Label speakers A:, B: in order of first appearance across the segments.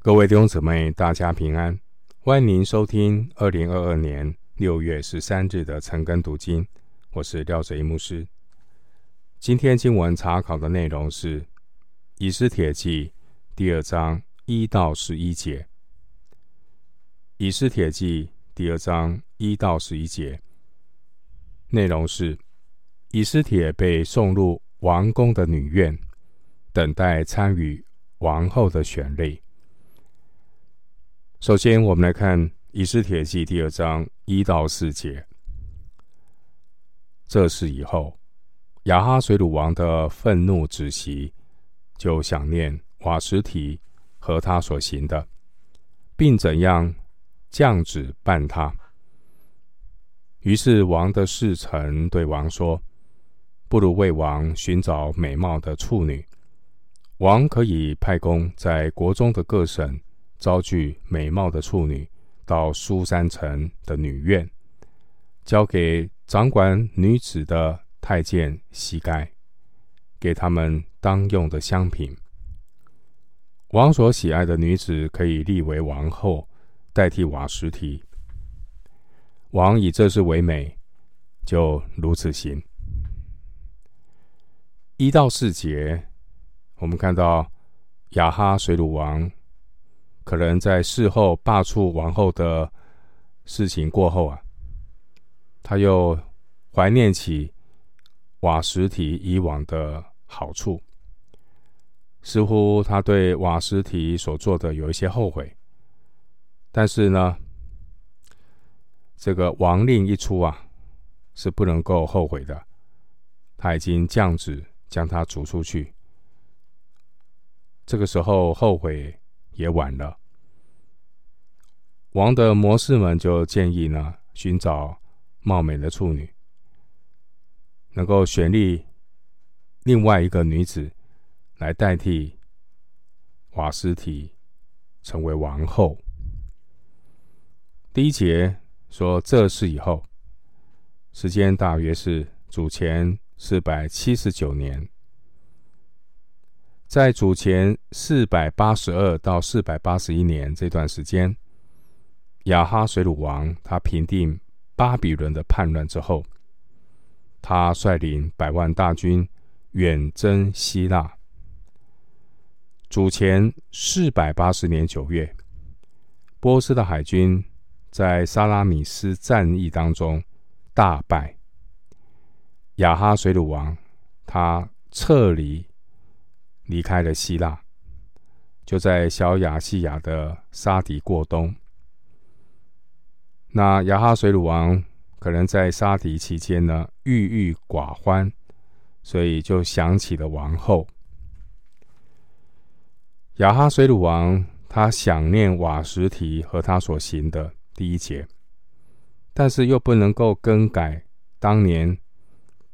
A: 各位弟兄姊妹，大家平安！欢迎您收听二零二二年六月十三日的晨更读经，我是廖哲一牧师。今天经文查考的内容是《以斯帖记》第二章一到十一节，《以斯帖记》第二章一到十一节内容是：以斯帖被送入王宫的女院，等待参与王后的选立。首先，我们来看《以斯帖记》第二章一到四节。这事以后，亚哈随鲁王的愤怒止息，就想念瓦实提和他所行的，并怎样降旨办他。于是，王的侍臣对王说：“不如为王寻找美貌的处女，王可以派工在国中的各省。”招聚美貌的处女到书珊城的女院，交给掌管女子的太监西该，给他们当用的香品。王所喜爱的女子可以立为王后，代替瓦实提。王以这事为美，就如此行。一到四节，我们看到亚哈水鲁王。可能在事后罢黜王后的事情过后啊，他又怀念起瓦实提以往的好处，似乎他对瓦实提所做的有一些后悔。但是呢，这个王令一出啊，是不能够后悔的。他已经降旨将他逐出去，这个时候后悔也晚了。王的谋士们就建议呢，寻找貌美的处女，能够选立另外一个女子来代替瓦斯提成为王后。第一节说这事以后，时间大约是主前四百七十九年，在主前四百八十二到四百八十一年这段时间。亚哈水鲁王他平定巴比伦的叛乱之后，他率领百万大军远征希腊。主前四百八十年九月，波斯的海军在萨拉米斯战役当中大败。亚哈水鲁王他撤离，离开了希腊，就在小亚细亚的沙底过冬。那亚哈水鲁王可能在沙底期间呢，郁郁寡欢，所以就想起了王后。亚哈水鲁王他想念瓦实提和他所行的第一节，但是又不能够更改当年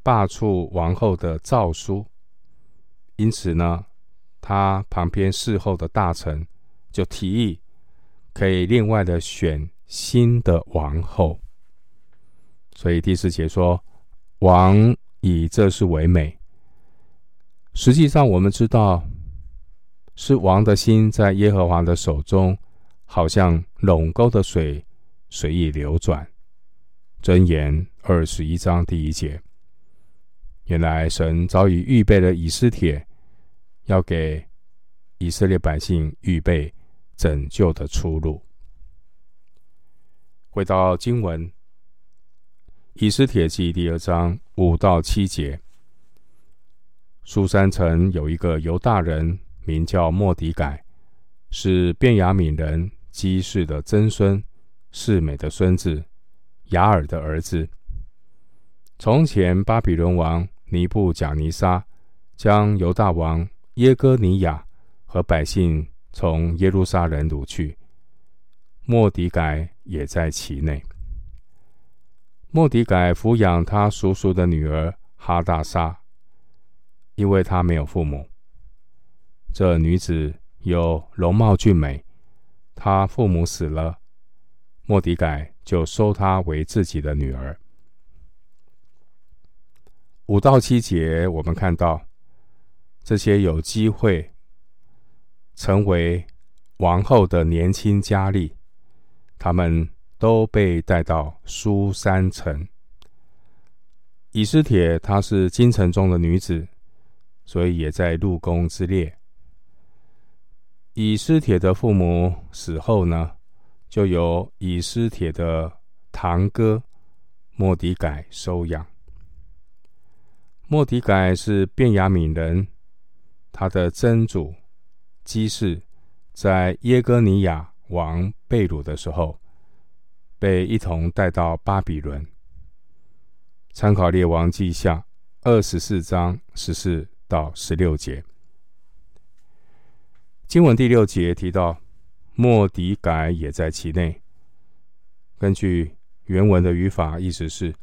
A: 罢黜王后的诏书，因此呢，他旁边侍候的大臣就提议可以另外的选。新的王后，所以第四节说，王以这事为美。实际上，我们知道是王的心在耶和华的手中，好像垄沟的水随意流转。箴言二十一章第一节，原来神早已预备了以斯帖，要给以色列百姓预备拯救的出路。回到经文，《以斯帖记》第二章五到七节。苏珊城有一个犹大人，名叫莫底改，是便雅悯人基士的曾孙，示美的孙子，雅尔的儿子。从前巴比伦王尼布甲尼撒将犹大王耶哥尼亚和百姓从耶路撒冷掳去。莫迪改也在其内。莫迪改抚养他叔叔的女儿哈大沙，因为他没有父母。这女子有容貌俊美，她父母死了，莫迪改就收她为自己的女儿。五到七节，我们看到这些有机会成为王后的年轻佳丽，他们都被带到苏三城。以斯帖她是京城中的女子，所以也在入宫之列。以斯帖的父母死后呢，就由以斯帖的堂哥莫迪改收养。莫底改是便雅悯人，他的曾祖基士在耶哥尼亚王被掳的时候，被一同带到巴比伦。参考列王记下二十四章十四到十六节。经文第六节提到，莫底改也在其内。根据原文的语法，意思是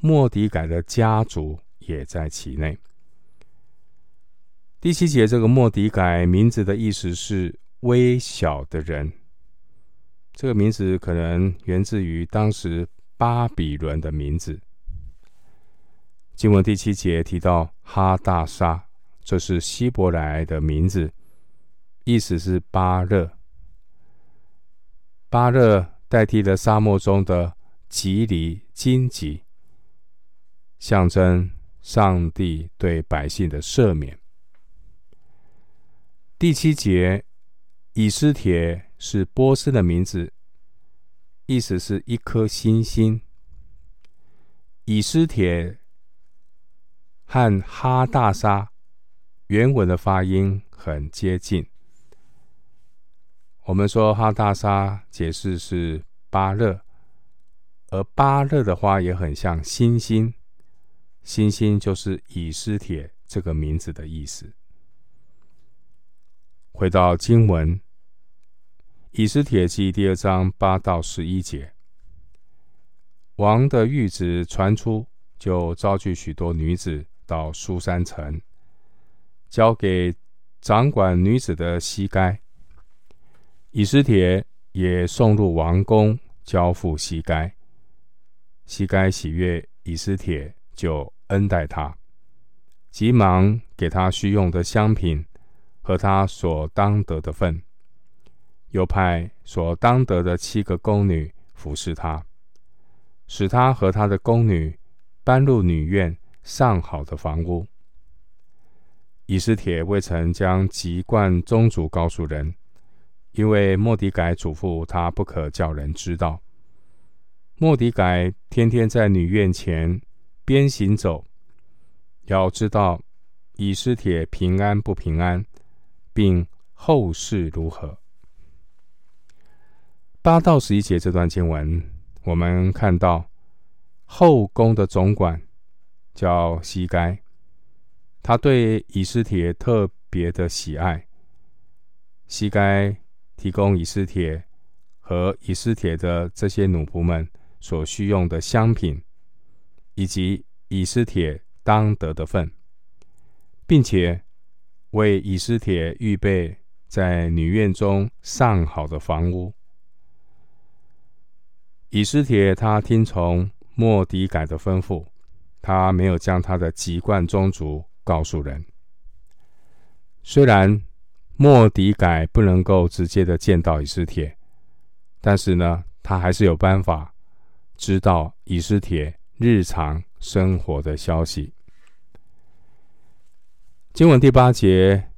A: 莫底改的家族也在其内。第七节，这个莫迪改名字的意思是微小的人。这个名字可能源自于当时巴比伦的名字。经文第七节提到哈大沙，这是希伯来的名字。意思是巴热，巴热代替了沙漠中的吉藜荆棘，象征上帝对百姓的赦免。第七节，以斯帖是波斯的名字，意思是一颗星星。以斯帖和哈大沙原文的发音很接近。我们说哈大沙解释是巴勒，而巴勒的话也很像星星，星星就是以斯帖这个名字的意思。回到经文，以斯帖记第二章八到十一节，王的谕旨传出，就召聚许多女子到苏珊城，交给掌管女子的西该。以斯帖也送入王宫，交付西该。西该喜悦以斯帖，就恩待他，急忙给他需用的香品和他所当得的份，又派所当得的七个宫女服侍他，使他和他的宫女搬入女院上好的房屋。以斯帖未曾将籍贯宗族告诉人。因为莫迪改嘱咐他不可叫人知道。莫迪改天天在女院前边行走，要知道以斯帖平安不平安，并后事如何。八到十一节这段经文，我们看到后宫的总管叫西该，他对以斯帖特别的喜爱。西该。提供以斯帖和以斯帖的这些奴仆们所需用的香品，以及以斯帖当得的份，并且为以斯帖预备在女院中上好的房屋。以斯帖他听从莫迪改的吩咐，他没有将他的籍贯宗族告诉人，虽然。莫迪改不能够直接的见到以斯帖，但是呢，他还是有办法知道以斯帖日常生活的消息。经文第八节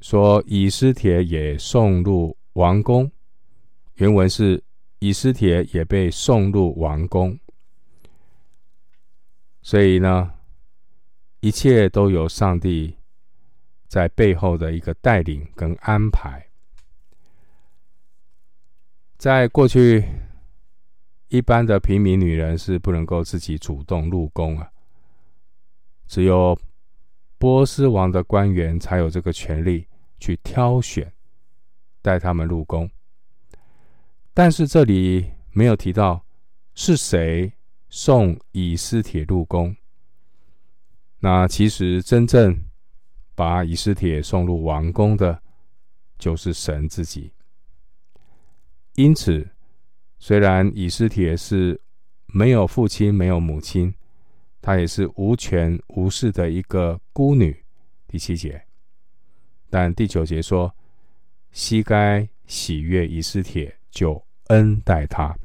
A: 说，以斯帖也送入王宫，原文是以斯帖也被送入王宫，所以呢，一切都有上帝。在背后的一个带领跟安排，在过去，一般的平民女人是不能够自己主动入宫啊，只有波斯王的官员才有这个权利去挑选带他们入宫。但是这里没有提到是谁送以斯帖入宫，那其实真正。把以斯帖送入王宫的，就是神自己。因此，虽然以斯帖是没有父亲、没有母亲，她也是无权无势的一个孤女。第七节，但第九节说，西该喜悦以斯帖，就恩待他。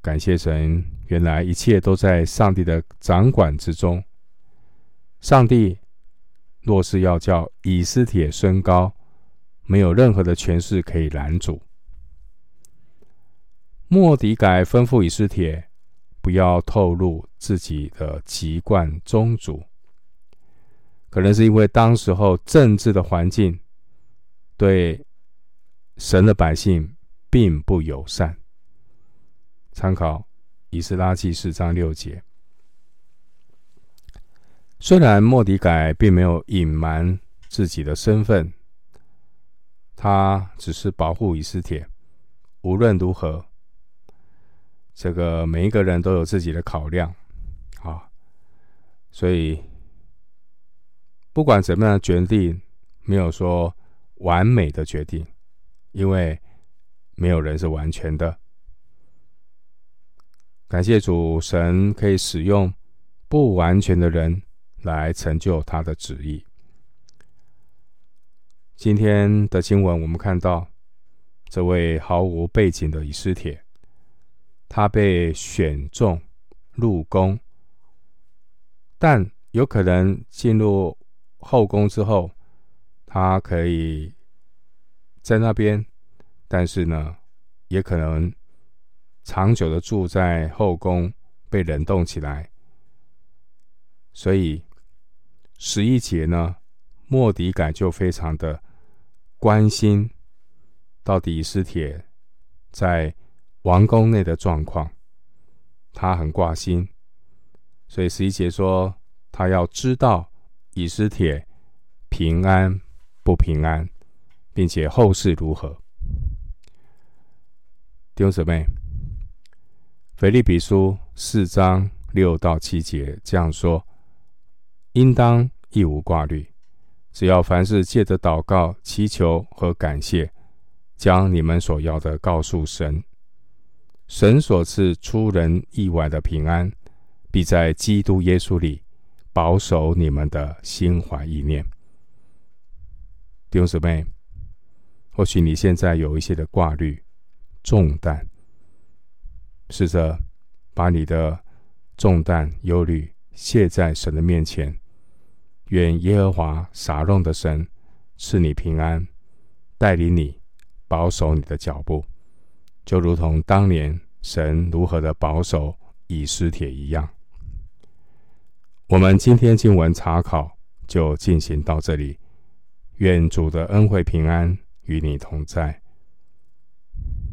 A: 感谢神，原来一切都在上帝的掌管之中。上帝若是要叫以斯帖升高，没有任何的权势可以拦阻。莫迪改吩咐以斯帖，不要透露自己的籍贯宗族。可能是因为当时候政治的环境对神的百姓并不友善。参考以斯拉记四章六节。虽然莫迪改并没有隐瞒自己的身份，他只是保护以斯帖。无论如何。这个每一个人都有自己的考量，啊，所以不管怎么样的决定，没有说完美的决定，因为没有人是完全的。感谢主，神可以使用不完全的人来成就他的旨意。今天的经文，我们看到这位毫无背景的以斯帖。他被选中入宫，但有可能进入后宫之后，他可以在那边，但是呢，也可能长久的住在后宫，被冷冻起来。所以十一节呢，莫迪改就非常的关心，到底以斯帖在。王宫内的状况，他很挂心，所以十一节说他要知道以斯帖平安不平安，并且后事如何。弟兄姊妹，腓利比书四章六到七节这样说：应当一无挂虑，只要凡事借着祷告、祈求和感谢，将你们所要的告诉神。神所赐出人意外的平安，必在基督耶稣里保守你们的心怀意念。弟兄姊妹，或许你现在有一些的挂虑、重担，试着把你的重担、忧虑卸在神的面前。愿耶和华撒弄的神赐你平安，带领你，保守你的脚步。就如同当年神如何的保守以斯帖一样，我们今天经文查考就进行到这里。愿主的恩惠平安与你同在。